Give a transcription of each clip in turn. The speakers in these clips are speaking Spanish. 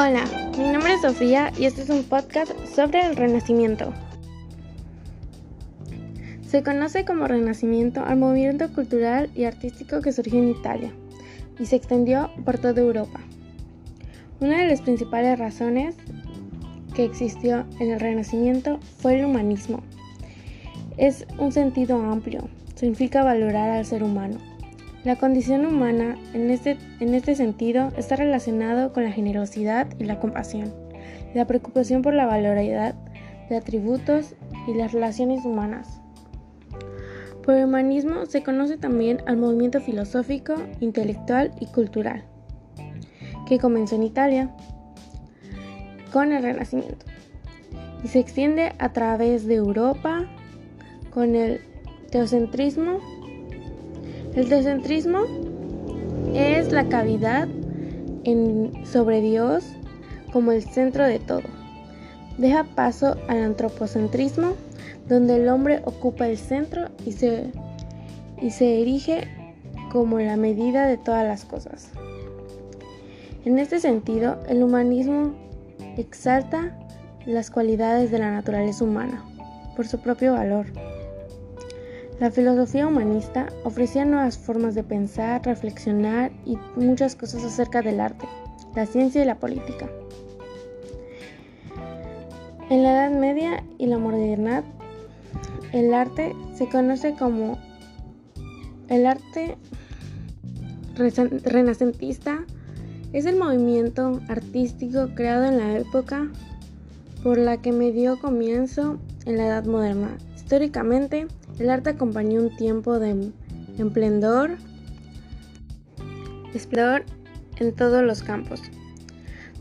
Hola, mi nombre es Sofía y este es un podcast sobre el Renacimiento. Se conoce como Renacimiento al movimiento cultural y artístico que surgió en Italia y se extendió por toda Europa. Una de las principales razones que existió en el Renacimiento fue el humanismo. Es un sentido amplio, significa valorar al ser humano la condición humana en este, en este sentido está relacionado con la generosidad y la compasión, la preocupación por la valoridad de atributos y las relaciones humanas. Por humanismo se conoce también al movimiento filosófico, intelectual y cultural, que comenzó en Italia con el Renacimiento y se extiende a través de Europa con el teocentrismo el teocentrismo es la cavidad sobre Dios como el centro de todo. Deja paso al antropocentrismo, donde el hombre ocupa el centro y se erige como la medida de todas las cosas. En este sentido, el humanismo exalta las cualidades de la naturaleza humana por su propio valor. La filosofía humanista ofrecía nuevas formas de pensar, reflexionar y muchas cosas acerca del arte, la ciencia y la política. En la Edad Media y la modernidad, el arte se conoce como el arte renacentista. Es el movimiento artístico creado en la época por la que me dio comienzo en la Edad Moderna. Históricamente, el arte acompañó un tiempo de esplendor, esplendor en todos los campos,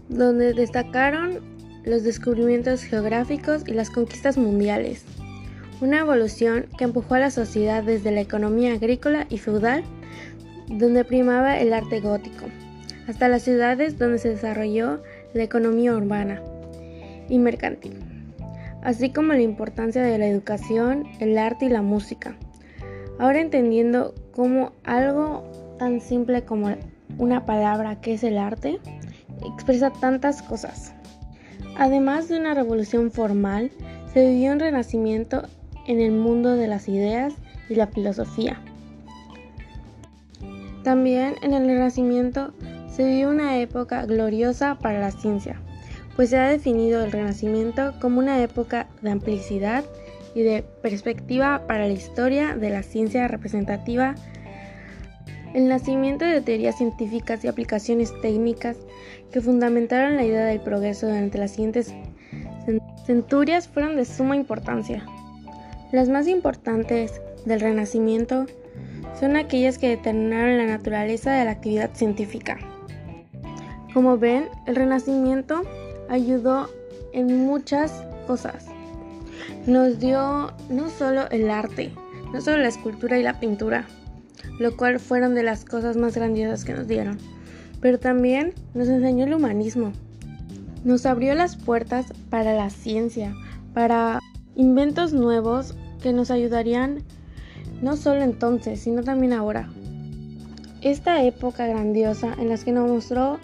donde destacaron los descubrimientos geográficos y las conquistas mundiales. Una evolución que empujó a la sociedad desde la economía agrícola y feudal, donde primaba el arte gótico, hasta las ciudades donde se desarrolló la economía urbana y mercantil así como la importancia de la educación, el arte y la música. Ahora entendiendo cómo algo tan simple como una palabra que es el arte expresa tantas cosas. Además de una revolución formal, se vivió un renacimiento en el mundo de las ideas y la filosofía. También en el Renacimiento se vivió una época gloriosa para la ciencia, pues se ha definido el Renacimiento como una época de amplicidad y de perspectiva para la historia de la ciencia representativa, el nacimiento de teorías científicas y aplicaciones técnicas que fundamentaron la idea del progreso durante las siguientes centurias fueron de suma importancia. Las más importantes del Renacimiento son aquellas que determinaron la naturaleza de la actividad científica. Como ven, el Renacimiento ayudó en muchas cosas. Nos dio no solo el arte, no solo la escultura y la pintura, lo cual fueron de las cosas más grandiosas que nos dieron, pero también nos enseñó el humanismo. Nos abrió las puertas para la ciencia, para inventos nuevos que nos ayudarían no solo entonces, sino también ahora. Esta época grandiosa en la que nos mostró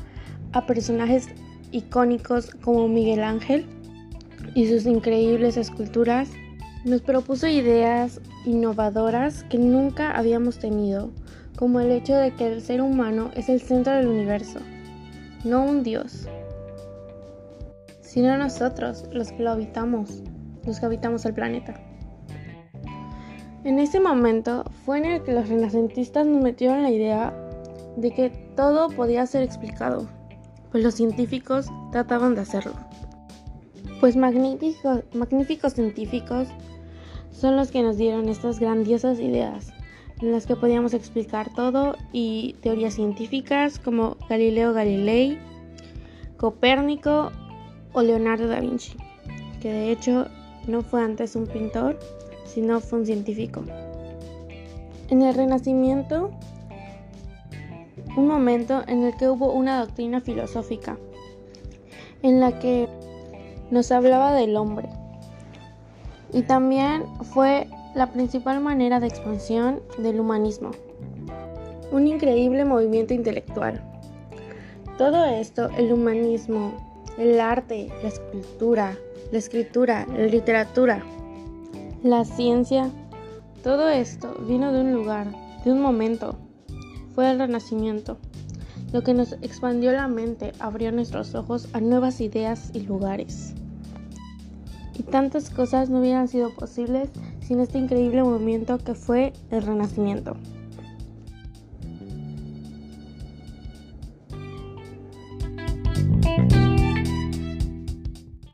a personajes icónicos como Miguel Ángel y sus increíbles esculturas, nos propuso ideas innovadoras que nunca habíamos tenido, como el hecho de que el ser humano es el centro del universo, no un dios, sino nosotros los que lo habitamos, los que habitamos el planeta. En ese momento fue en el que los renacentistas nos metieron la idea de que todo podía ser explicado, pues los científicos trataban de hacerlo. Pues magníficos, científicos son los que nos dieron estas grandiosas ideas en las que podíamos explicar todo y teorías científicas como Galileo Galilei, Copérnico o Leonardo da Vinci, que de hecho no fue antes un pintor, sino fue un científico. En el Renacimiento un momento en el que hubo una doctrina filosófica, en la que nos hablaba del hombre. Y también fue la principal manera de expansión del humanismo. Un increíble movimiento intelectual. Todo esto, el humanismo, el arte, la escultura, la escritura, la literatura, la ciencia, todo esto vino de un lugar, de un momento. Fue el Renacimiento, lo que nos expandió la mente, abrió nuestros ojos a nuevas ideas y lugares. Y tantas cosas no hubieran sido posibles sin este increíble movimiento que fue el Renacimiento.